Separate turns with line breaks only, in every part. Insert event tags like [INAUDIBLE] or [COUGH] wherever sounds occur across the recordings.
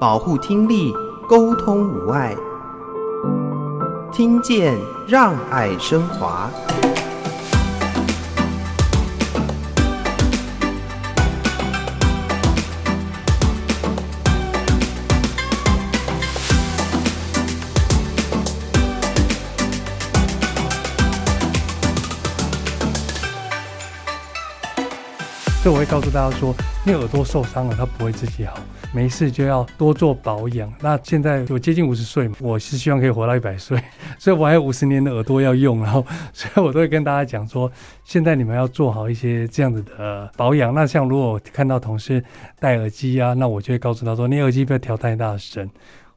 保护听力，沟通无碍，听见让爱升华。
所以我会告诉大家说，你耳朵受伤了，它不会自己好，没事就要多做保养。那现在我接近五十岁嘛，我是希望可以活到一百岁，[LAUGHS] 所以我还有五十年的耳朵要用。然后，所以我都会跟大家讲说，现在你们要做好一些这样子的保养。那像如果看到同事戴耳机啊，那我就会告诉他说，你耳机不要调太大声。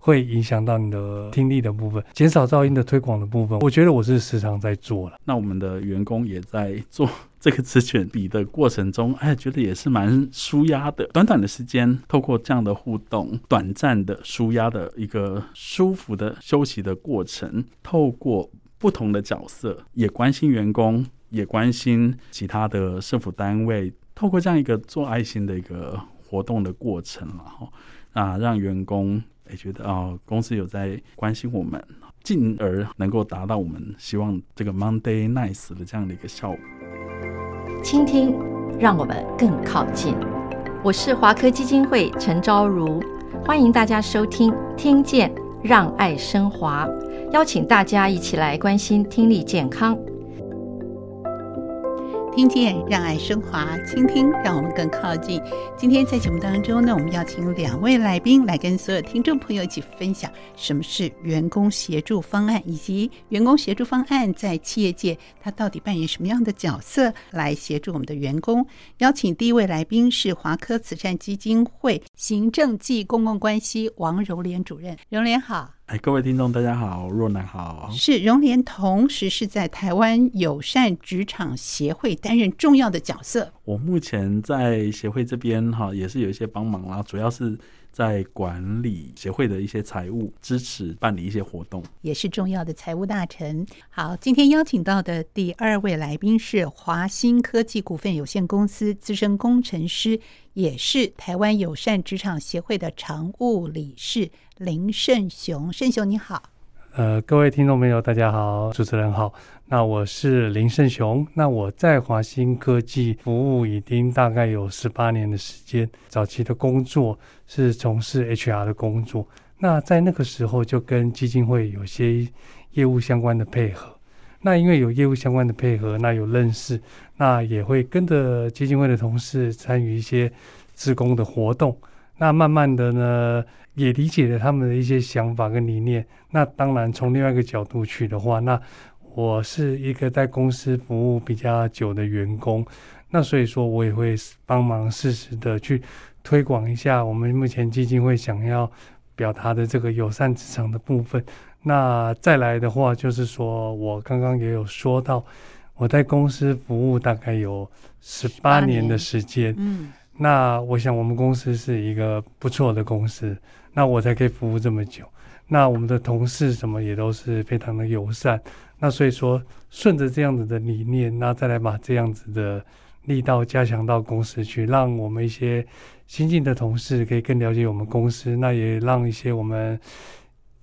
会影响到你的听力的部分，减少噪音的推广的部分，我觉得我是时常在做了。
那我们的员工也在做这个职权比的过程中，哎，觉得也是蛮舒压的。短短的时间，透过这样的互动，短暂的舒压的一个舒服的休息的过程，透过不同的角色，也关心员工，也关心其他的政府单位，透过这样一个做爱心的一个活动的过程，然后啊，让员工。也觉得哦，公司有在关心我们，进而能够达到我们希望这个 Monday Nice 的这样的一个效果。
倾听，让我们更靠近。我是华科基金会陈昭如，欢迎大家收听《听见让爱升华》，邀请大家一起来关心听力健康。
听见让爱升华，倾听让我们更靠近。今天在节目当中呢，我们邀请两位来宾来跟所有听众朋友一起分享什么是员工协助方案，以及员工协助方案在企业界它到底扮演什么样的角色，来协助我们的员工。邀请第一位来宾是华科慈善基金会行政暨公共关系王柔莲主任，荣莲好。
哎，各位听众，大家好，若男好。
是荣联，同时是在台湾友善职场协会担任重要的角色。
我目前在协会这边哈，也是有一些帮忙啦，主要是在管理协会的一些财务，支持办理一些活动，
也是重要的财务大臣。好，今天邀请到的第二位来宾是华新科技股份有限公司资深工程师，也是台湾友善职场协会的常务理事。林胜雄，胜雄你好。
呃，各位听众朋友，大家好，主持人好。那我是林胜雄。那我在华新科技服务已经大概有十八年的时间。早期的工作是从事 HR 的工作。那在那个时候就跟基金会有些业务相关的配合。那因为有业务相关的配合，那有认识，那也会跟着基金会的同事参与一些志工的活动。那慢慢的呢，也理解了他们的一些想法跟理念。那当然，从另外一个角度去的话，那我是一个在公司服务比较久的员工，那所以说我也会帮忙适时的去推广一下我们目前基金会想要表达的这个友善职场的部分。那再来的话，就是说我刚刚也有说到，我在公司服务大概有十八年的时间。嗯。那我想，我们公司是一个不错的公司，那我才可以服务这么久。那我们的同事什么也都是非常的友善。那所以说，顺着这样子的理念，那再来把这样子的力道加强到公司去，让我们一些新进的同事可以更了解我们公司，那也让一些我们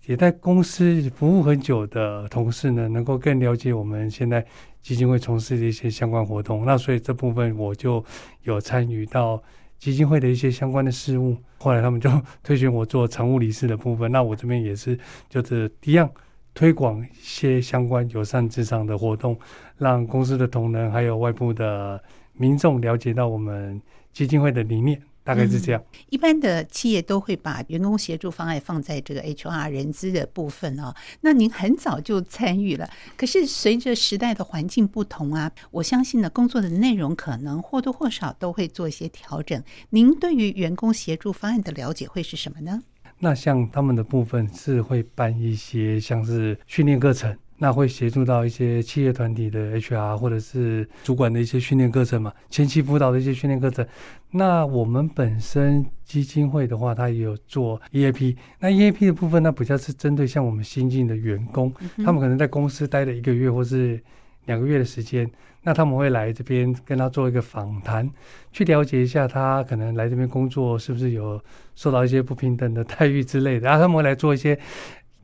也在公司服务很久的同事呢，能够更了解我们现在。基金会从事的一些相关活动，那所以这部分我就有参与到基金会的一些相关的事务。[LAUGHS] 后来他们就 [LAUGHS] 推选我做常务理事的部分，那我这边也是就是一样推广一些相关友善职场的活动，让公司的同仁还有外部的民众了解到我们基金会的理念。大概是这样，嗯，
一般的企业都会把员工协助方案放在这个 HR 人资的部分哦。那您很早就参与了，可是随着时代的环境不同啊，我相信呢，工作的内容可能或多或少都会做一些调整。您对于员工协助方案的了解会是什么呢？
那像他们的部分是会办一些像是训练课程。那会协助到一些企业团体的 HR 或者是主管的一些训练课程嘛，前期辅导的一些训练课程。那我们本身基金会的话，它也有做 EAP。那 EAP 的部分呢，比较是针对像我们新进的员工，他们可能在公司待了一个月或是两个月的时间。那他们会来这边跟他做一个访谈，去了解一下他可能来这边工作是不是有受到一些不平等的待遇之类的。然后他们会来做一些，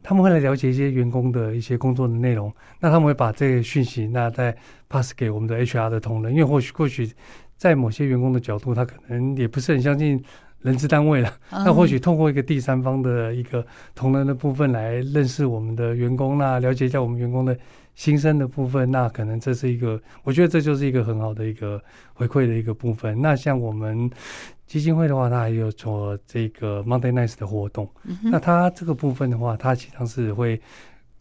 他们会来了解一些员工的一些工作的内容。那他们会把这个讯息那再 pass 给我们的 HR 的同仁，因为或许或许在某些员工的角度，他可能也不是很相信人资单位了。那或许透过一个第三方的一个同仁的部分来认识我们的员工，那了解一下我们员工的。新生的部分，那可能这是一个，我觉得这就是一个很好的一个回馈的一个部分。那像我们基金会的话，它还有做这个 Monday Nights 的活动。嗯、那它这个部分的话，它实际上是会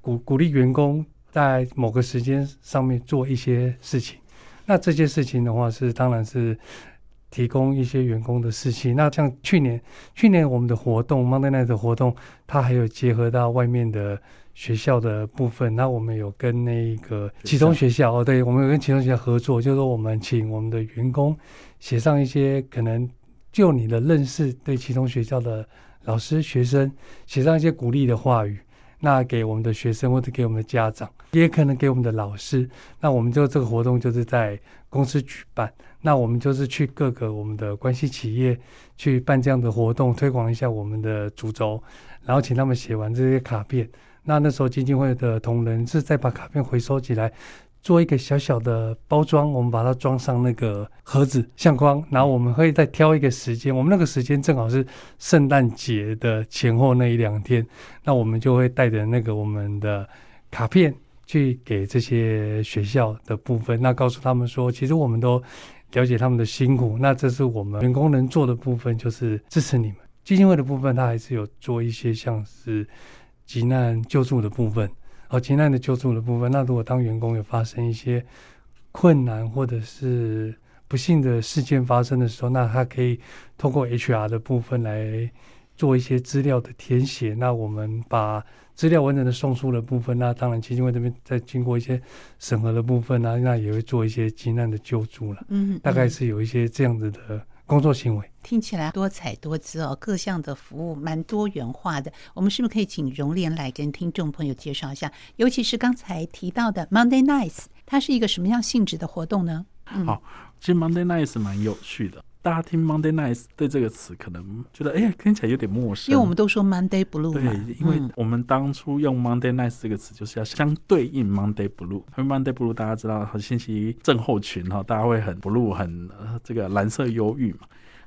鼓鼓励员工在某个时间上面做一些事情。那这些事情的话，是当然是提供一些员工的事情。那像去年，去年我们的活动 Monday Night 的活动，它还有结合到外面的。学校的部分，那我们有跟那个启东学校哦，对，我们有跟启东学校合作，就是说我们请我们的员工写上一些可能就你的认识，对启东学校的老师、学生写上一些鼓励的话语，那给我们的学生或者给我们的家长，也可能给我们的老师。那我们就这个活动就是在公司举办，那我们就是去各个我们的关系企业去办这样的活动，推广一下我们的主轴，然后请他们写完这些卡片。那那时候基金会的同仁是再把卡片回收起来，做一个小小的包装，我们把它装上那个盒子相框，然后我们会再挑一个时间，我们那个时间正好是圣诞节的前后那一两天，那我们就会带着那个我们的卡片去给这些学校的部分，那告诉他们说，其实我们都了解他们的辛苦，那这是我们员工能做的部分，就是支持你们。基金会的部分，它还是有做一些像是。急难救助的部分，哦，急难的救助的部分。那如果当员工有发生一些困难或者是不幸的事件发生的时候，那他可以通过 HR 的部分来做一些资料的填写。那我们把资料完整的送出的部分，那当然基金会这边再经过一些审核的部分，啊那也会做一些急难的救助了。嗯，大概是有一些这样子的。工作行为
听起来多彩多姿哦，各项的服务蛮多元化的。我们是不是可以请荣莲来跟听众朋友介绍一下？尤其是刚才提到的 Monday Nights，它是一个什么样性质的活动呢？
嗯、好，其实 Monday Nights 蛮有趣的。大家听 Monday Nice 对这个词可能觉得，哎呀，听起来有点陌生。
因为我们都说 Monday Blue
对，因为我们当初用 Monday Nice 这个词，就是要相对应 Monday Blue。因为 Monday Blue 大家知道，和星期一症候群哈，大家会很 blue，很这个蓝色忧郁嘛。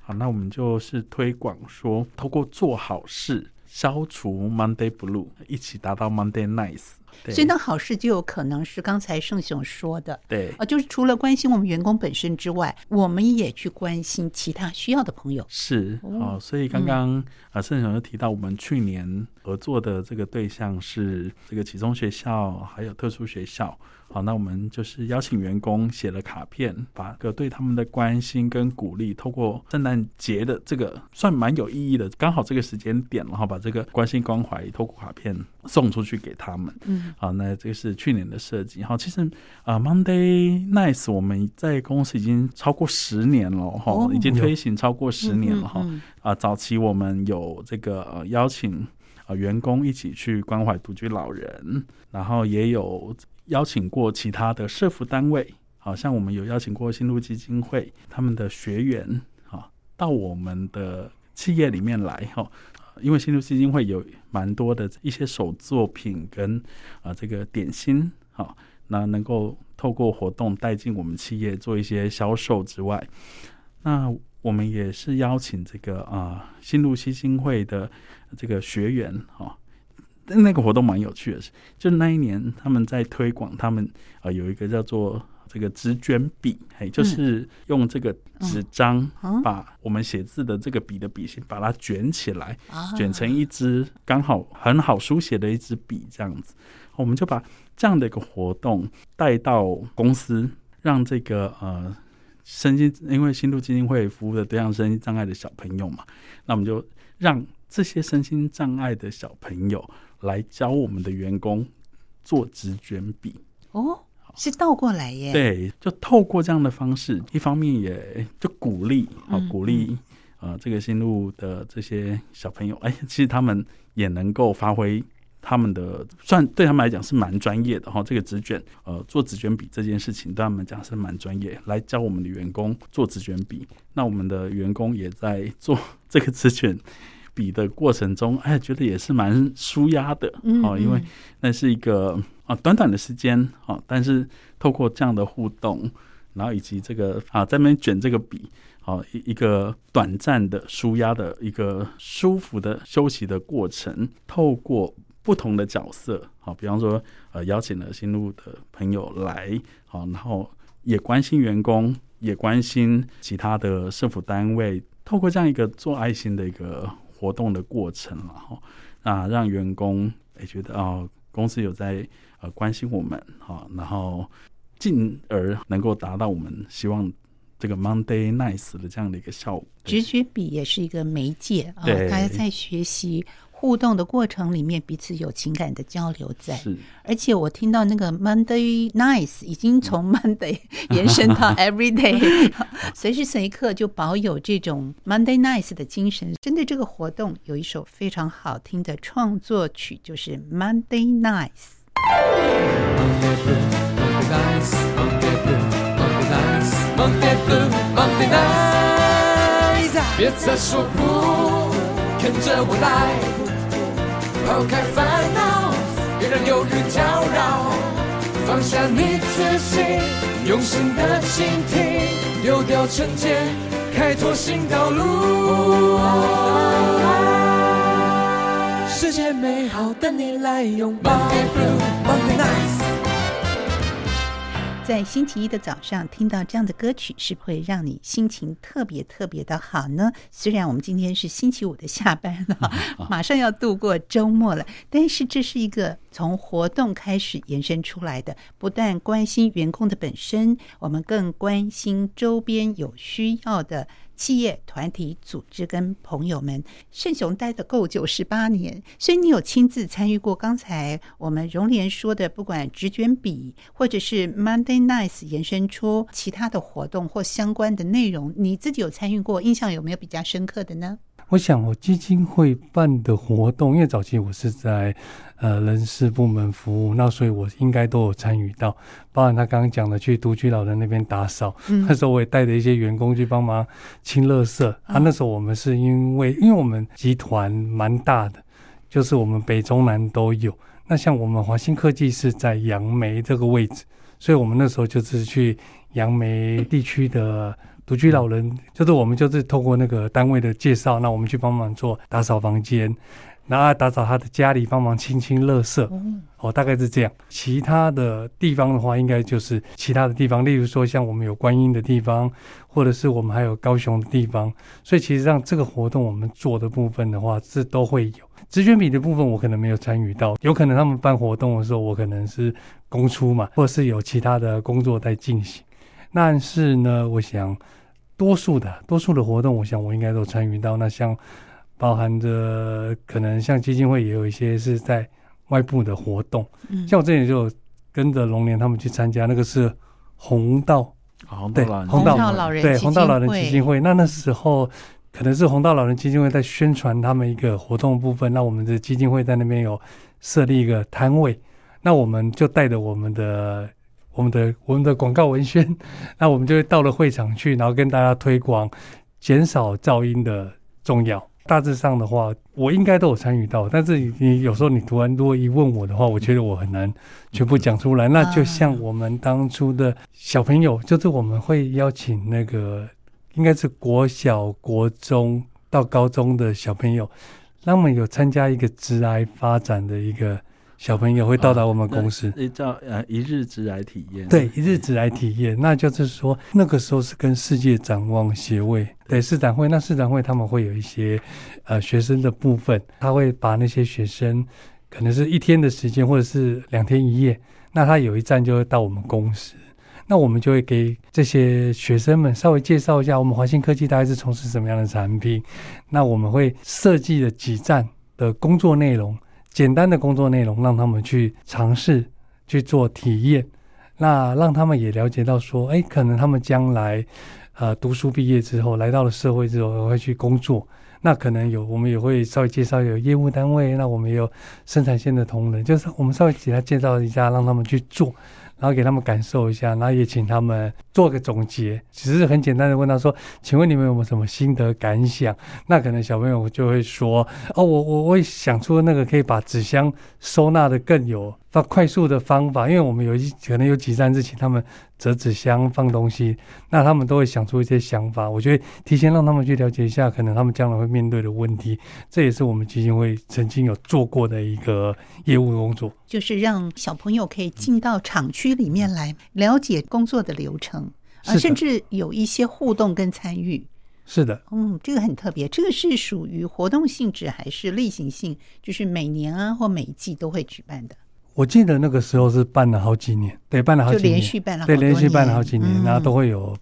好，那我们就是推广说，透过做好事。消除 Monday Blue，一起达到 Monday Nice。
所以那好事就有可能是刚才盛雄说的，
对
啊，就是除了关心我们员工本身之外，我们也去关心其他需要的朋友。
是哦，所以刚刚啊，盛雄又提到我们去年合作的这个对象是这个启聪学校，还有特殊学校。好，那我们就是邀请员工写了卡片，把个对他们的关心跟鼓励，透过圣诞节的这个算蛮有意义的，刚好这个时间点，然后把这个关心关怀透过卡片送出去给他们。嗯，好，那这个是去年的设计。好，其实啊，呃，Monday Nice 我们在公司已经超过十年了，哈，哦，已经推行超过十年了，哈。啊，早期我们有这个呃邀请啊员工一起去关怀独居老人，然后也有。邀请过其他的社福单位，好像我们有邀请过新路基金会他们的学员，啊，到我们的企业里面来，哈，因为新路基金会有蛮多的一些手作品跟啊这个点心，哈，那能够透过活动带进我们企业做一些销售之外，那我们也是邀请这个啊新路基金会的这个学员，哈。那个活动蛮有趣的，是就那一年他们在推广，他们啊、有一个叫做这个纸卷笔，嘿，就是用这个纸张把我们写字的这个笔的笔芯把它卷起来，卷成一支刚好很好书写的一支笔这样子。我们就把这样的一个活动带到公司，让这个呃身心，因为新路基金会服务的对象身心障碍的小朋友嘛，那我们就让这些身心障碍的小朋友。来教我们的员工做纸卷笔。
哦，是倒过来耶？
对，就透过这样的方式，一方面也就鼓励啊，鼓励啊、呃，这个新路的这些小朋友，哎，其实他们也能够发挥他们的算对他们来讲是蛮专业的哈。这个纸卷，呃，做纸卷笔这件事情对他们讲是蛮专业，来教我们的员工做纸卷笔。那我们的员工也在做这个纸卷笔的过程中，哎，觉得也是蛮舒压的哦，因为那是一个啊短短的时间啊，但是透过这样的互动，然后以及这个啊在那边卷这个笔。好，一一个短暂的舒压的一个舒服的休息的过程，透过不同的角色，好，比方说呃邀请了新入的朋友来，好，然后也关心员工，也关心其他的社府单位，透过这样一个做爱心的一个活动的过程，然后啊让员工也觉得哦，公司有在呃关心我们，好，然后进而能够达到我们希望。这个 Monday Nice 的这样的一个效果，
直觉笔也是一个媒介啊，大家在学习互动的过程里面，彼此有情感的交流在。是，而且我听到那个 Monday Nice 已经从 [LAUGHS] Monday 延伸到 Every Day，[LAUGHS] 随时随刻就保有这种 Monday Nice 的精神。针对这个活动，有一首非常好听的创作曲，就是 Monday Nice。
Monday Blue, Monday Night，别再说不，跟着我来，抛开烦恼，别让忧郁搅扰，放下你自己，用心的倾听，丢掉成见，开拓新道路。世界美好等你来拥抱。
在星期一的早上听到这样的歌曲，是不是会让你心情特别特别的好呢？虽然我们今天是星期五的下班了，马上要度过周末了，但是这是一个从活动开始延伸出来的，不但关心员工的本身，我们更关心周边有需要的。企业、团体、组织跟朋友们，盛雄待得够久十八年，所以你有亲自参与过刚才我们荣联说的，不管纸卷笔或者是 Monday Nights，延伸出其他的活动或相关的内容，你自己有参与过，印象有没有比较深刻的呢？
我想，我基金会办的活动，因为早期我是在呃人事部门服务，那所以我应该都有参与到，包含他刚刚讲的去独居老人那边打扫，嗯、那时候我也带着一些员工去帮忙清垃圾。啊，啊那时候我们是因为，因为我们集团蛮大的，就是我们北中南都有。那像我们华新科技是在杨梅这个位置，所以我们那时候就是去杨梅地区的。独居老人就是我们，就是透过那个单位的介绍，那我们去帮忙做打扫房间，然后打扫他的家里，帮忙清清垃圾。哦，大概是这样。其他的地方的话，应该就是其他的地方，例如说像我们有观音的地方，或者是我们还有高雄的地方。所以其实上这个活动我们做的部分的话，是都会有。纸卷笔的部分我可能没有参与到，有可能他们办活动的时候，我可能是公出嘛，或者是有其他的工作在进行。但是呢，我想。多数的多数的活动，我想我应该都参与到。那像包含着可能像基金会也有一些是在外部的活动，嗯、像我之前就跟着龙年他们去参加，那个是红道，对红道老人对红道老人基金会。那那时候可能是红道老人基金会在宣传他们一个活动部分，那我们的基金会在那边有设立一个摊位，那我们就带着我们的。我们的我们的广告文宣，[LAUGHS] 那我们就会到了会场去，然后跟大家推广减少噪音的重要。大致上的话，我应该都有参与到，但是你有时候你突然如果一问我的话，我觉得我很难全部讲出来。那就像我们当初的小朋友，就是我们会邀请那个应该是国小、国中到高中的小朋友，他们有参加一个职癌发展的一个。小朋友会到达我们公司，
一叫呃一日职来体验。
对，一日职来体验，那就是说那个时候是跟世界展望协会对市展会，那市展会他们会有一些呃学生的部分，他会把那些学生可能是一天的时间或者是两天一夜，那他有一站就会到我们公司，那我们就会给这些学生们稍微介绍一下我们华信科技大概是从事什么样的产品，那我们会设计了几站的工作内容。简单的工作内容，让他们去尝试去做体验，那让他们也了解到说，哎，可能他们将来，呃，读书毕业之后，来到了社会之后，会去工作，那可能有我们也会稍微介绍有业务单位，那我们也有生产线的同仁，就是我们稍微给他介绍一下，让他们去做。然后给他们感受一下，然后也请他们做个总结，只是很简单的问他说：“请问你们有没有什么心得感想？”那可能小朋友就会说：“哦，我我我想出那个可以把纸箱收纳的更有。”快速的方法，因为我们有一可能有几站是请他们折纸箱放东西，那他们都会想出一些想法。我觉得提前让他们去了解一下，可能他们将来会面对的问题，这也是我们基金会曾经有做过的一个业务工作，
就是让小朋友可以进到厂区里面来了解工作的流程，啊，甚至有一些互动跟参与。
是的，
嗯，这个很特别，这个是属于活动性质还是例行性？就是每年啊或每一季都会举办的。
我记得那个时候是办了好几年，对，办了好几年，
连续办了好
对，连续办了好几年，然后都会有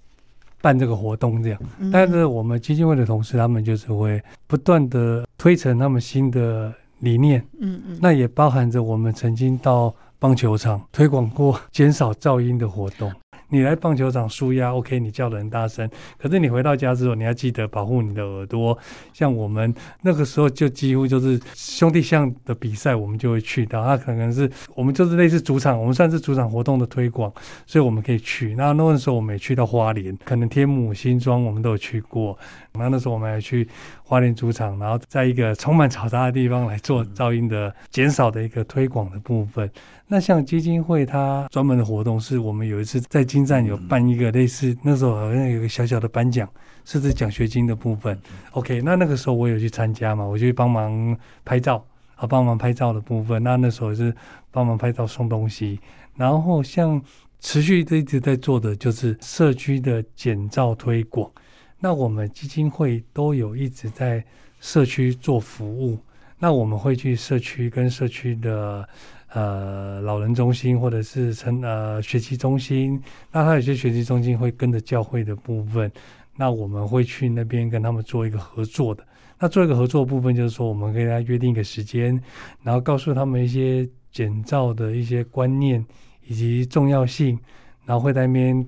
办这个活动这样。
嗯、
但是我们基金会的同事，他们就是会不断的推陈他们新的理念，
嗯嗯，
那也包含着我们曾经到棒球场推广过减少噪音的活动。你来棒球场舒压，OK，你叫的很大声，可是你回到家之后，你要记得保护你的耳朵。像我们那个时候，就几乎就是兄弟像的比赛，我们就会去到。他可能是我们就是类似主场，我们算是主场活动的推广，所以我们可以去。那那个时候我们也去到花莲，可能天母、新庄我们都有去过。那那时候我们还去花莲主场，然后在一个充满嘈杂的地方来做噪音的减少的一个推广的部分。那像基金会，它专门的活动是我们有一次在金站有办一个类似，那时候好像有个小小的颁奖，是指奖学金的部分。OK，那那个时候我有去参加嘛，我就去帮忙拍照啊，帮忙拍照的部分。那那时候是帮忙拍照送东西，然后像持续的一直在做的就是社区的减噪推广。那我们基金会都有一直在社区做服务，那我们会去社区跟社区的。呃，老人中心或者是成呃学习中心，那他有些学习中心会跟着教会的部分，那我们会去那边跟他们做一个合作的。那做一个合作的部分，就是说我们跟他约定一个时间，然后告诉他们一些减噪的一些观念以及重要性，然后会在那边、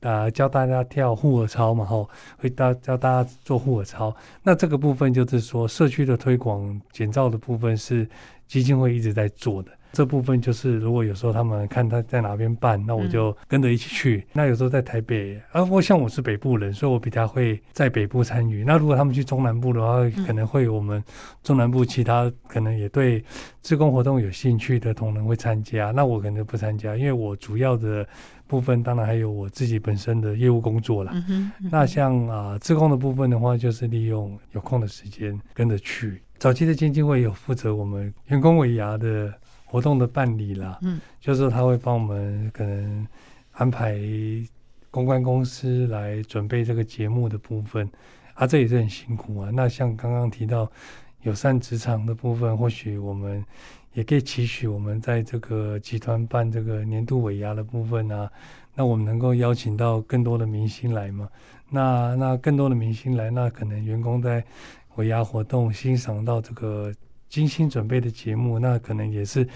啊、教大家跳护耳操嘛，吼，会大教大家做护耳操。那这个部分就是说社区的推广减噪的部分是基金会一直在做的。这部分就是，如果有时候他们看他在哪边办，那我就跟着一起去。嗯、那有时候在台北，啊，我像我是北部人，所以我比较会在北部参与。那如果他们去中南部的话，可能会有我们中南部其他可能也对自工活动有兴趣的同仁会参加。那我可能不参加，因为我主要的部分当然还有我自己本身的业务工作啦。
嗯嗯、
那像啊，自工的部分的话，就是利用有空的时间跟着去。早期的基金会有负责我们员工尾牙的。活动的办理啦，
嗯，
就是他会帮我们可能安排公关公司来准备这个节目的部分，啊，这也是很辛苦啊。那像刚刚提到友善职场的部分，或许我们也可以期许我们在这个集团办这个年度尾牙的部分啊，那我们能够邀请到更多的明星来嘛？那那更多的明星来，那可能员工在尾牙活动欣赏到这个。精心准备的节目，那可能也是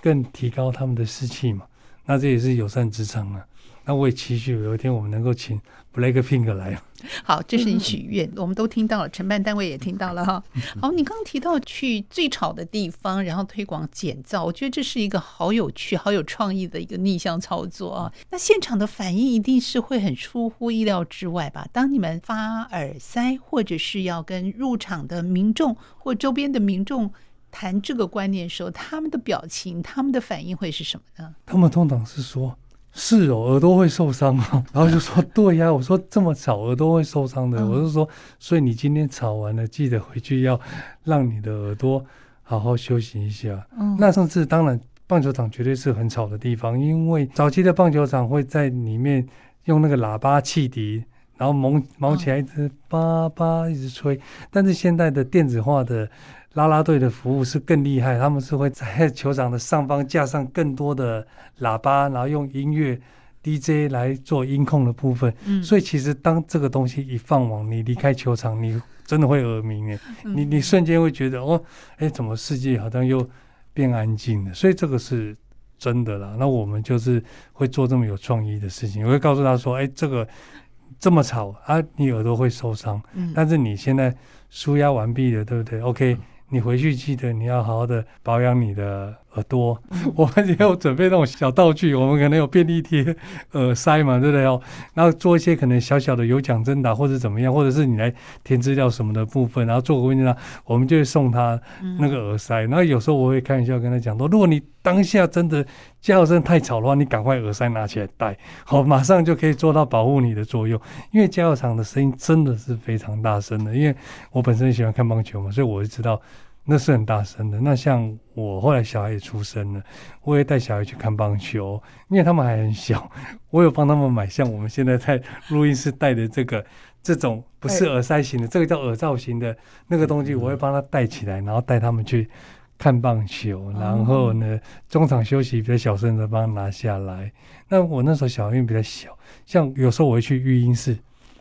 更提高他们的士气嘛。那这也是友善职场啊。那我也期许有一天我们能够请 Blackpink 来。
好，这是你许愿，嗯、我们都听到了，承办单位也听到了哈。好，你刚刚提到去最吵的地方，然后推广减噪，我觉得这是一个好有趣、好有创意的一个逆向操作啊。那现场的反应一定是会很出乎意料之外吧？当你们发耳塞，或者是要跟入场的民众或周边的民众谈这个观念的时候，他们的表情、他们的反应会是什么呢？
他们通常是说。是哦，耳朵会受伤吗。[LAUGHS] 然后就说对呀，我说这么吵，耳朵会受伤的。我就说，所以你今天吵完了，记得回去要让你的耳朵好好休息一下。
嗯，
那上次当然棒球场绝对是很吵的地方，因为早期的棒球场会在里面用那个喇叭汽笛，然后蒙蒙起来一直叭叭一直吹。但是现在的电子化的。拉拉队的服务是更厉害，他们是会在球场的上方架上更多的喇叭，然后用音乐 DJ 来做音控的部分。
嗯，
所以其实当这个东西一放网，你离开球场，你真的会耳鸣诶，你你瞬间会觉得哦，哎，怎么世界好像又变安静了？所以这个是真的啦。那我们就是会做这么有创意的事情，我会告诉他说，哎，这个。这么吵啊，你耳朵会受伤。
嗯，
但是你现在舒压完毕了，对不对？OK。你回去记得你要好好的保养你的耳朵。[LAUGHS] 我们也有准备那种小道具，我们可能有便利贴、耳塞嘛，对不对哦？然后做一些可能小小的有奖征答或者怎么样，或者是你来填资料什么的部分，然后做个问卷，我们就会送他那个耳塞。然后有时候我会开玩笑跟他讲说，如果你当下真的家有声太吵的话，你赶快耳塞拿起来戴，好，马上就可以做到保护你的作用。因为加油场的声音真的是非常大声的，因为我本身喜欢看棒球嘛，所以我就知道。那是很大声的。那像我后来小孩也出生了，我也带小孩去看棒球，因为他们还很小，我有帮他们买像我们现在在录音室戴的这个这种不是耳塞型的，这个叫耳罩型的那个东西，我会帮他戴起来，然后带他们去看棒球。然后呢，中场休息比较小声的帮他拿下来。那我那时候小孩比较小，像有时候我会去育婴室，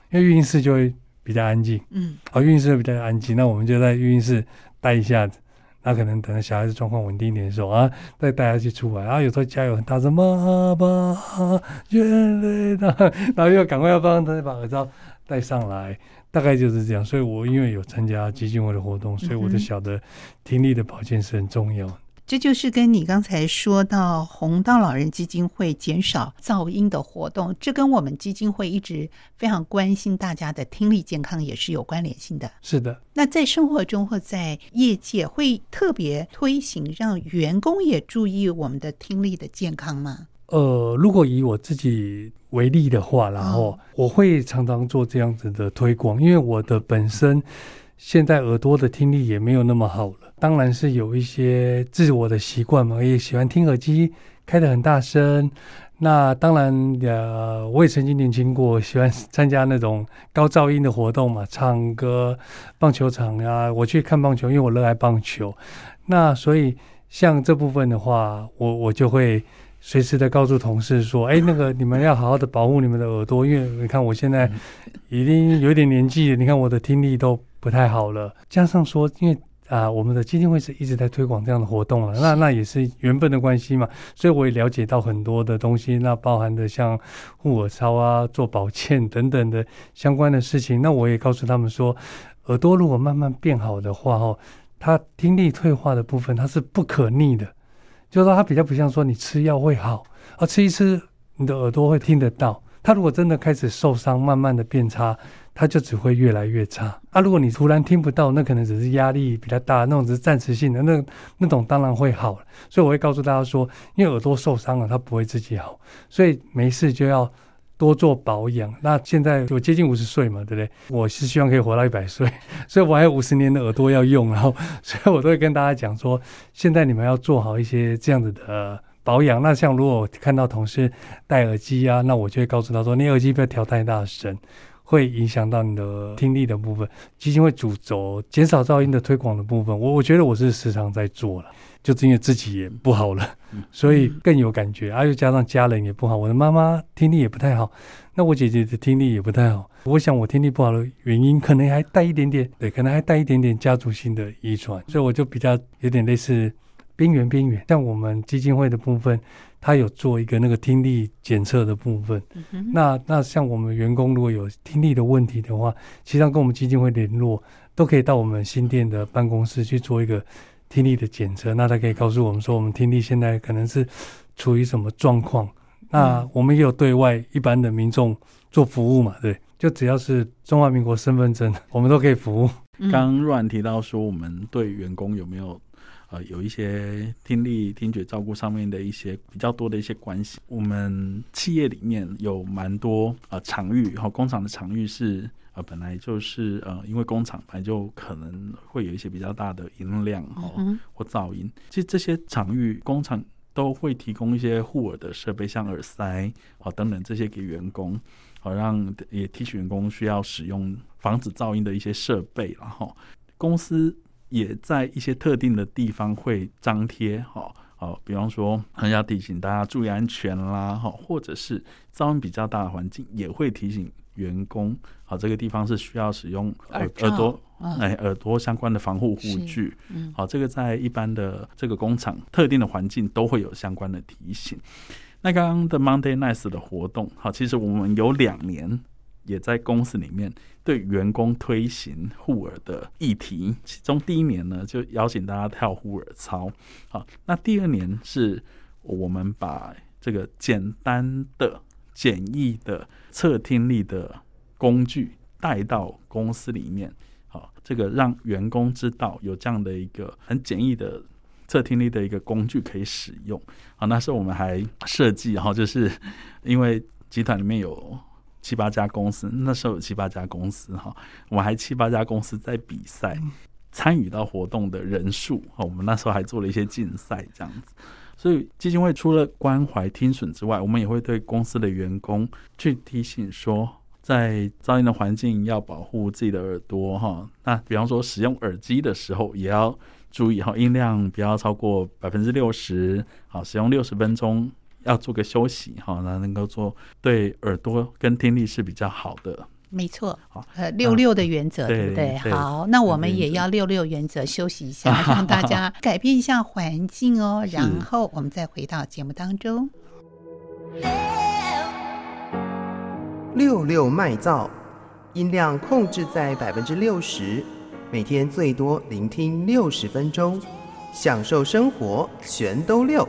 因为育婴室就会比较安静，嗯，啊，育婴室比较安静，那我们就在育婴室。待一下子，那可能等到小孩子状况稳定一点的时候啊，再带他去出来啊。有时候家有很大声，妈妈眼泪的，然后又赶快要帮他把耳罩戴上来，大概就是这样。所以我因为有参加基金会的活动，所以我就晓得听力的保健是很重要。
这就是跟你刚才说到红道老人基金会减少噪音的活动，这跟我们基金会一直非常关心大家的听力健康也是有关联性的。
是的，
那在生活中或在业界会特别推行让员工也注意我们的听力的健康吗？
呃，如果以我自己为例的话，然后我会常常做这样子的推广，因为我的本身现在耳朵的听力也没有那么好了。当然是有一些自我的习惯嘛，也喜欢听耳机开得很大声。那当然，呃，我也曾经年轻过，喜欢参加那种高噪音的活动嘛，唱歌、棒球场啊，我去看棒球，因为我热爱棒球。那所以像这部分的话，我我就会随时的告诉同事说，哎，那个你们要好好的保护你们的耳朵，因为你看我现在已经有点年纪了，你看我的听力都不太好了，加上说因为。啊，我们的基金会是一直在推广这样的活动了，那那也是缘分的关系嘛，所以我也了解到很多的东西，那包含的像护耳操啊、做保健等等的相关的事情。那我也告诉他们说，耳朵如果慢慢变好的话，哦，它听力退化的部分它是不可逆的，就是说它比较不像说你吃药会好，而吃一吃你的耳朵会听得到。它如果真的开始受伤，慢慢的变差。它就只会越来越差啊！如果你突然听不到，那可能只是压力比较大，那种只是暂时性的，那那种当然会好。所以我会告诉大家说，因为耳朵受伤了，它不会自己好，所以没事就要多做保养。那现在我接近五十岁嘛，对不对？我是希望可以活到一百岁，[LAUGHS] 所以我还有五十年的耳朵要用，然后 [LAUGHS] 所以我都会跟大家讲说，现在你们要做好一些这样子的保养。那像如果看到同事戴耳机啊，那我就会告诉他说，你耳机不要调太大声。会影响到你的听力的部分，基金会主轴减少噪音的推广的部分，我我觉得我是时常在做了，就是因为自己也不好了，所以更有感觉，啊又加上家人也不好，我的妈妈听力也不太好，那我姐姐的听力也不太好，我想我听力不好的原因可能还带一点点，对，可能还带一点点家族性的遗传，所以我就比较有点类似边缘边缘，像我们基金会的部分。他有做一个那个听力检测的部分，嗯、那那像我们员工如果有听力的问题的话，其实跟我们基金会联络，都可以到我们新店的办公室去做一个听力的检测。那他可以告诉我们说，我们听力现在可能是处于什么状况。嗯、那我们也有对外一般的民众做服务嘛，对，就只要是中华民国身份证，我们都可以服务。
刚刚若安提到说，我们对员工有没有？呃，有一些听力、听觉照顾上面的一些比较多的一些关系。我们企业里面有蛮多呃场域，然后工厂的场域是呃本来就是呃，因为工厂本来就可能会有一些比较大的音量哦或噪音。其实这些场域工厂都会提供一些护耳的设备，像耳塞哦等等这些给员工，好让也提醒员工需要使用防止噪音的一些设备，然后公司。也在一些特定的地方会张贴，哈，好，比方说，很要提醒大家注意安全啦，哈，或者是噪音比较大的环境，也会提醒员工，好，这个地方是需要使用耳耳朵，哎，耳朵相关的防护护具，嗯，好，这个在一般的这个工厂特定的环境都会有相关的提醒。那刚刚的 Monday Nice 的活动，好，其实我们有两年。也在公司里面对员工推行护耳的议题。其中第一年呢，就邀请大家跳护耳操。好，那第二年是我们把这个简单的、简易的测听力的工具带到公司里面。好，这个让员工知道有这样的一个很简易的测听力的一个工具可以使用。好，那时候我们还设计哈，就是因为集团里面有七八家公司，那时候有七八家公司哈，我们还七八家公司在比赛，参与到活动的人数，我们那时候还做了一些竞赛这样子。所以基金会除了关怀听损之外，我们也会对公司的员工去提醒说。在噪音的环境要保护自己的耳朵哈，那比方说使用耳机的时候也要注意哈，音量不要超过百分之六十，好，使用六十分钟要做个休息哈，那能够做对耳朵跟听力是比较好的。
没错，好，呃，六六的原则对不对？好，那我们也要六六原则休息一下，[LAUGHS] 让大家改变一下环境哦，然后我们再回到节目当中。
六六麦噪，音量控制在百分之六十，每天最多聆听六十分钟，享受生活，全都六。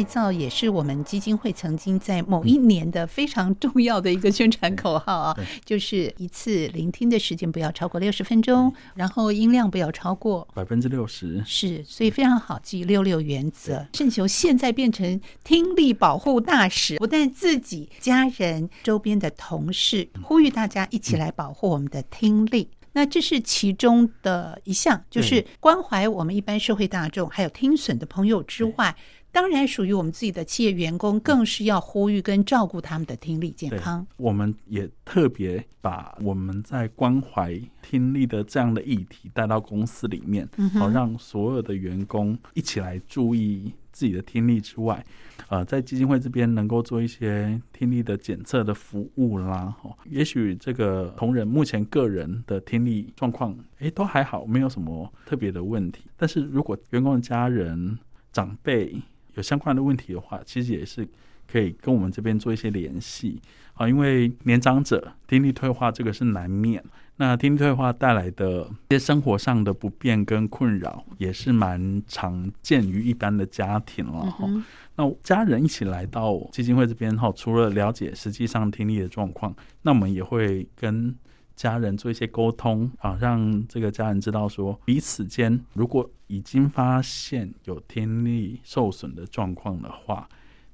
六六麦噪也是我们基金会曾经在某一年的非常重要的一个宣传口号啊，就是一次聆听的时间不要超过六十分钟，然后音量不要超过
百分之六十，
是，所以非常好记六六原则。胜雄现在变成听力保护大使，不但自己、家人、周边的同事，呼吁大家一起来保护我们的听力。那这是其中的一项，就是关怀我们一般社会大众，还有听损的朋友之外。当然，属于我们自己的企业员工，更是要呼吁跟照顾他们的听力健康。
我们也特别把我们在关怀听力的这样的议题带到公司里面，好让所有的员工一起来注意自己的听力之外，呃，在基金会这边能够做一些听力的检测的服务啦。哈，也许这个同仁目前个人的听力状况，诶，都还好，没有什么特别的问题。但是如果员工的家人、长辈，有相关的问题的话，其实也是可以跟我们这边做一些联系啊。因为年长者听力退化这个是难免，那听力退化带来的一些生活上的不便跟困扰，也是蛮常见于一般的家庭了哈。嗯、那家人一起来到基金会这边哈，除了了解实际上听力的状况，那我们也会跟。家人做一些沟通啊，让这个家人知道说，彼此间如果已经发现有听力受损的状况的话，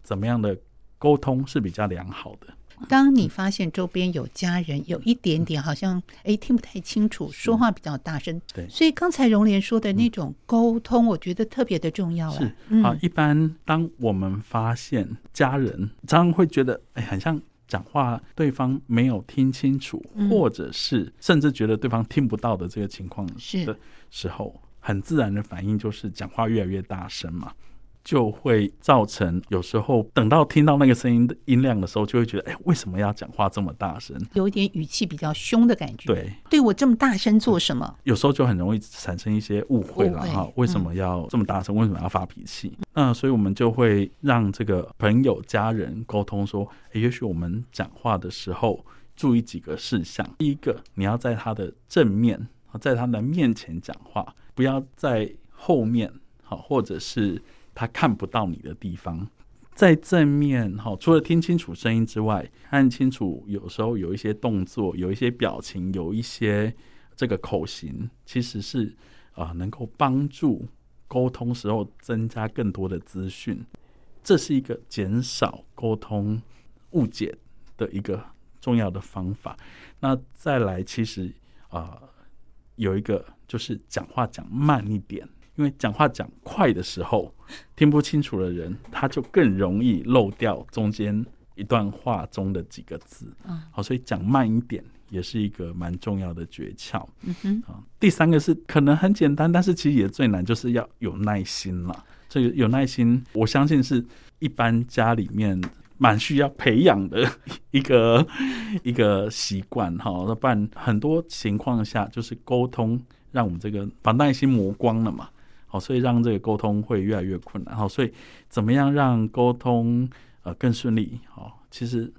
怎么样的沟通是比较良好的？
当你发现周边有家人有一点点好像哎听不太清楚，说话比较大声，对，所以刚才荣莲说的那种沟通，我觉得特别的重要啊。
是啊，一般当我们发现家人常常会觉得哎，很像。讲话对方没有听清楚，或者是甚至觉得对方听不到的这个情况的时候，很自然的反应就是讲话越来越大声嘛。就会造成有时候等到听到那个声音的音量的时候，就会觉得，哎，为什么要讲话这么大声？
有一点语气比较凶的感觉。
对，
对我这么大声做什么？
有时候就很容易产生一些误会了哈。为什么要这么大声？为什么要发脾气？那所以我们就会让这个朋友、家人沟通说，哎，也许我们讲话的时候注意几个事项。第一个，你要在他的正面，在他的面前讲话，不要在后面，好，或者是。他看不到你的地方，在正面哈，除了听清楚声音之外，看清楚有时候有一些动作、有一些表情、有一些这个口型，其实是啊，能够帮助沟通时候增加更多的资讯。这是一个减少沟通误解的一个重要的方法。那再来，其实啊，有一个就是讲话讲慢一点。因为讲话讲快的时候，听不清楚的人，他就更容易漏掉中间一段话中的几个字。好，所以讲慢一点也是一个蛮重要的诀窍。嗯哼，啊，第三个是可能很简单，但是其实也最难，就是要有耐心了。这个有耐心，我相信是一般家里面蛮需要培养的一个一个习惯哈。那不然很多情况下就是沟通让我们这个把耐心磨光了嘛。所以让这个沟通会越来越困难。好，所以怎么样让沟通呃更顺利？好，其实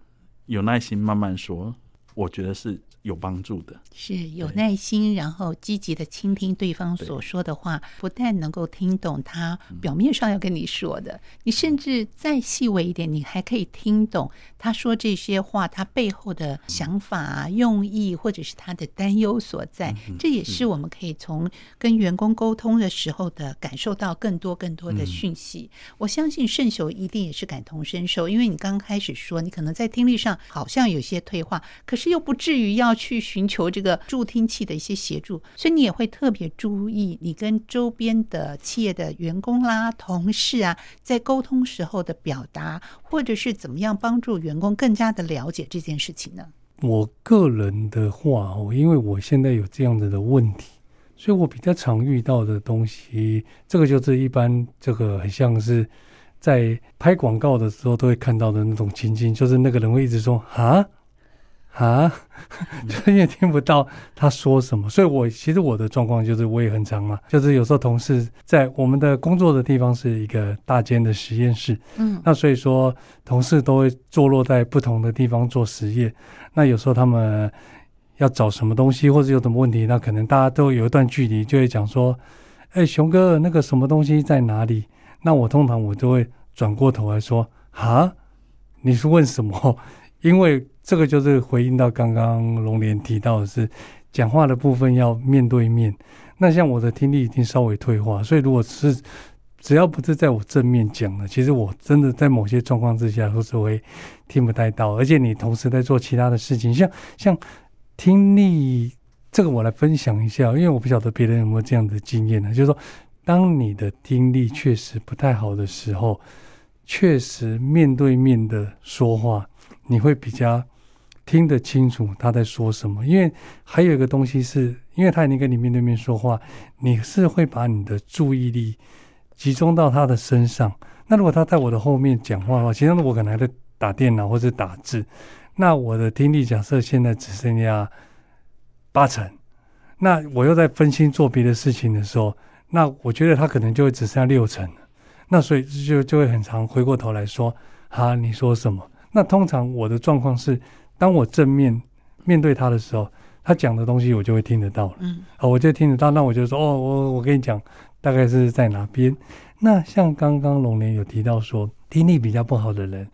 有耐心慢慢说，我觉得是。有帮助的，
是有耐心，然后积极的倾听对方所说的话，不但能够听懂他表面上要跟你说的，你甚至再细微一点，你还可以听懂他说这些话他背后的想法、用意，或者是他的担忧所在。这也是我们可以从跟员工沟通的时候的感受到更多更多的讯息。我相信圣雄一定也是感同身受，因为你刚开始说你可能在听力上好像有些退化，可是又不至于要。去寻求这个助听器的一些协助，所以你也会特别注意你跟周边的企业的员工啦、同事啊，在沟通时候的表达，或者是怎么样帮助员工更加的了解这件事情呢？
我个人的话哦，因为我现在有这样子的问题，所以我比较常遇到的东西，这个就是一般这个很像是在拍广告的时候都会看到的那种情境，就是那个人会一直说啊。啊，[LAUGHS] 就也听不到他说什么，所以我其实我的状况就是我也很常嘛，就是有时候同事在我们的工作的地方是一个大间的实验室，嗯，那所以说同事都会坐落在不同的地方做实验，那有时候他们要找什么东西或者有什么问题，那可能大家都有一段距离，就会讲说，哎，熊哥，那个什么东西在哪里？那我通常我都会转过头来说，啊，你是问什么？因为这个就是回应到刚刚龙莲提到的是，讲话的部分要面对面。那像我的听力已经稍微退化，所以如果是只要不是在我正面讲的，其实我真的在某些状况之下都是会听不太到。而且你同时在做其他的事情，像像听力这个，我来分享一下，因为我不晓得别人有没有这样的经验呢。就是说，当你的听力确实不太好的时候，确实面对面的说话，你会比较。听得清楚他在说什么，因为还有一个东西是，因为他已经跟你面对面说话，你是会把你的注意力集中到他的身上。那如果他在我的后面讲话的话，其实我可能还在打电脑或者打字，那我的听力假设现在只剩下八成，那我又在分心做别的事情的时候，那我觉得他可能就会只剩下六成。那所以就就会很常回过头来说，哈，你说什么？那通常我的状况是。当我正面面对他的时候，他讲的东西我就会听得到了。嗯，好，我就听得到。那我就说，哦，我我跟你讲，大概是在哪边。那像刚刚龙年有提到说，听力比较不好的人，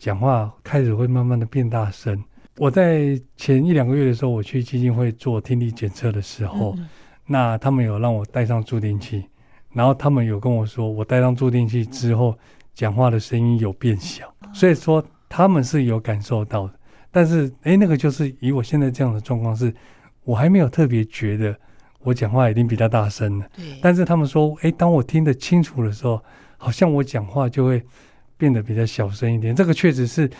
讲话开始会慢慢的变大声。我在前一两个月的时候，我去基金会做听力检测的时候，嗯、那他们有让我戴上助听器，然后他们有跟我说，我戴上助听器之后，讲话的声音有变小，所以说他们是有感受到的。但是，哎，那个就是以我现在这样的状况是，我还没有特别觉得我讲话已经比较大声了。对。但是他们说，哎，当我听得清楚的时候，好像我讲话就会变得比较小声一点。这个确实是，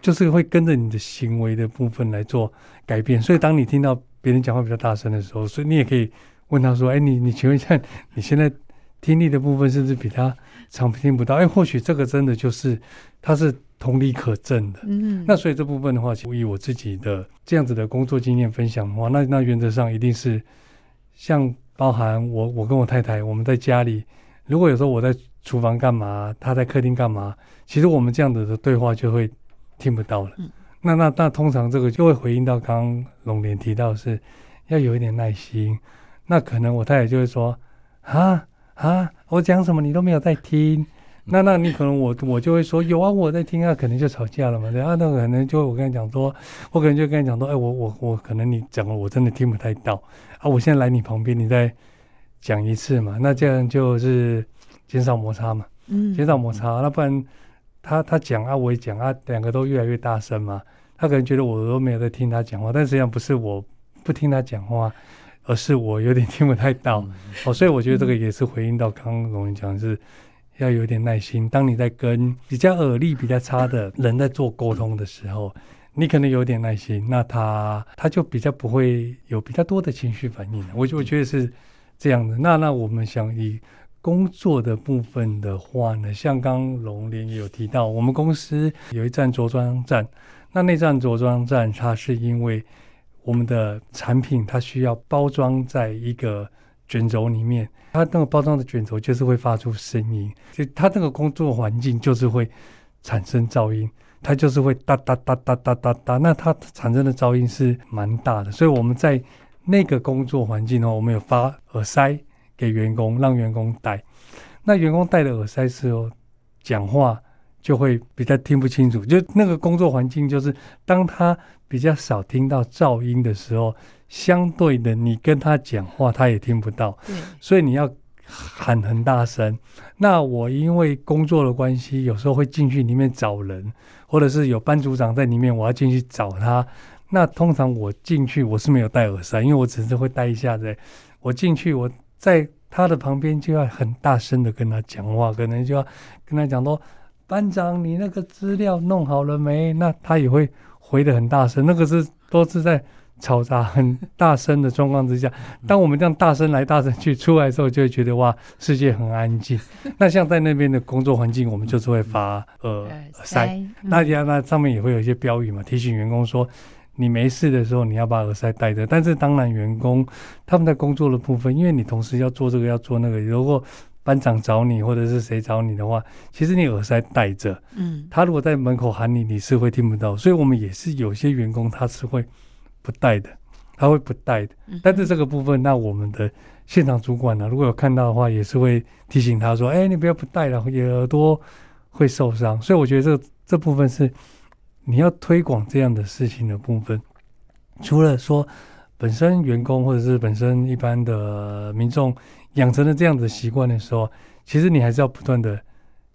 就是会跟着你的行为的部分来做改变。所以，当你听到别人讲话比较大声的时候，所以你也可以问他说，哎，你你请问一下，你现在听力的部分是不是比他常听不到？哎，或许这个真的就是他是。同理可证的，嗯，那所以这部分的话，以我自己的这样子的工作经验分享的话，那那原则上一定是像包含我，我跟我太太，我们在家里，如果有时候我在厨房干嘛，她在客厅干嘛，其实我们这样子的对话就会听不到了。嗯，那那那通常这个就会回应到刚刚龙莲提到是要有一点耐心，那可能我太太就会说啊啊，我讲什么你都没有在听。那那你可能我我就会说有啊，我在听啊，可能就吵架了嘛。对啊，那可能就我跟他讲说，我可能就跟他讲说，哎，我我我可能你讲了，我真的听不太到啊。我现在来你旁边，你再讲一次嘛。那这样就是减少摩擦嘛，嗯，减少摩擦。那不然他他讲啊，我也讲啊，两个都越来越大声嘛。他可能觉得我都没有在听他讲话，但实际上不是我不听他讲话，而是我有点听不太到。嗯、哦，所以我觉得这个也是回应到刚刚龙讲的是。要有点耐心。当你在跟比较耳力比较差的人在做沟通的时候，你可能有点耐心，那他他就比较不会有比较多的情绪反应。我我觉得是这样的。那那我们想以工作的部分的话呢，像刚龙林也有提到，我们公司有一站着装站，那那站着装站，它是因为我们的产品它需要包装在一个卷轴里面，它那个包装的卷轴就是会发出声音，就它那个工作环境就是会产生噪音，它就是会哒哒哒哒哒哒哒，那它产生的噪音是蛮大的，所以我们在那个工作环境的话，我们有发耳塞。给员工，让员工戴。那员工戴的耳塞时候，讲话就会比较听不清楚。就那个工作环境，就是当他比较少听到噪音的时候，相对的，你跟他讲话，他也听不到。所以你要喊很大声。那我因为工作的关系，有时候会进去里面找人，或者是有班组长在里面，我要进去找他。那通常我进去，我是没有戴耳塞，因为我只是会戴一下子。我进去，我。在他的旁边就要很大声的跟他讲话，可能就要跟他讲说：“班长，你那个资料弄好了没？”那他也会回的很大声。那个是都是在嘈杂很大声的状况之下。当我们这样大声来大声去出来的时候，就会觉得哇，世界很安静。[LAUGHS] 那像在那边的工作环境，我们就是会发呃耳塞，大家那上面也会有一些标语嘛，提醒员工说。你没事的时候，你要把耳塞戴着。但是当然，员工他们在工作的部分，因为你同时要做这个要做那个，如果班长找你或者是谁找你的话，其实你耳塞戴着，嗯，他如果在门口喊你，你是会听不到。所以我们也是有些员工他是会不戴的，他会不戴的。但是这个部分，那我们的现场主管呢，如果有看到的话，也是会提醒他说：“哎，你不要不戴了，你耳朵会受伤。”所以我觉得这这部分是。你要推广这样的事情的部分，除了说本身员工或者是本身一般的民众养成了这样的习惯的时候，其实你还是要不断的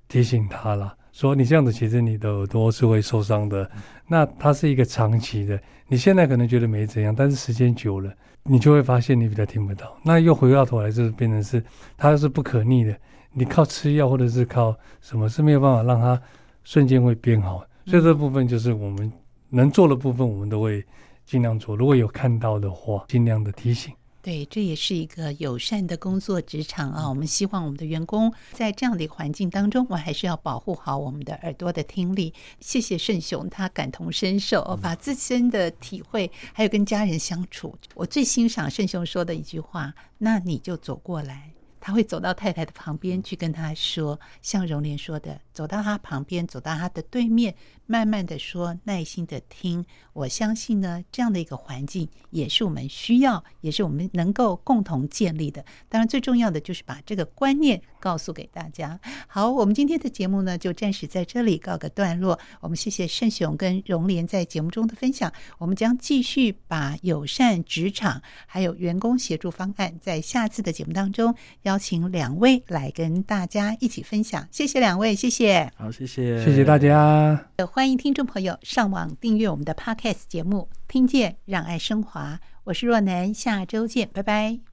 提醒他啦，说你这样子其实你的耳朵是会受伤的。那它是一个长期的，你现在可能觉得没怎样，但是时间久了，你就会发现你比较听不到。那又回到头来，就是变成是它是不可逆的，你靠吃药或者是靠什么是没有办法让它瞬间会变好。所以这部分就是我们能做的部分，我们都会尽量做。如果有看到的话，尽量的提醒。
对，这也是一个友善的工作职场啊。我们希望我们的员工在这样的一个环境当中，我还是要保护好我们的耳朵的听力。谢谢盛雄，他感同身受，把自身的体会，还有跟家人相处。我最欣赏盛雄说的一句话：“那你就走过来。”他会走到太太的旁边去跟他说，像荣莲说的，走到他旁边，走到他的对面。慢慢的说，耐心的听。我相信呢，这样的一个环境也是我们需要，也是我们能够共同建立的。当然，最重要的就是把这个观念告诉给大家。好，我们今天的节目呢，就暂时在这里告个段落。我们谢谢盛雄跟荣莲在节目中的分享。我们将继续把友善职场还有员工协助方案，在下次的节目当中邀请两位来跟大家一起分享。谢谢两位，谢谢。
好，谢谢，
谢谢大家。
欢迎听众朋友上网订阅我们的 Podcast 节目，听见让爱升华。我是若楠，下周见，拜拜。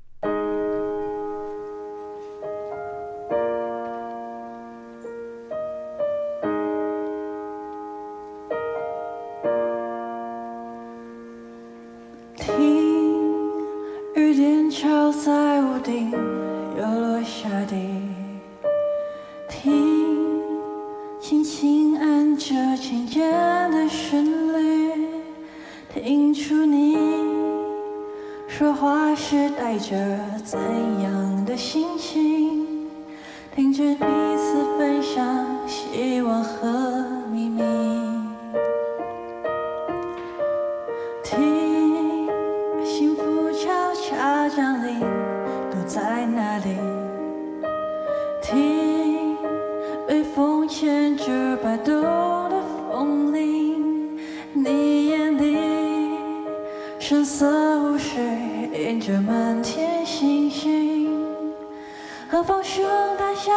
着满天星星，和放声大笑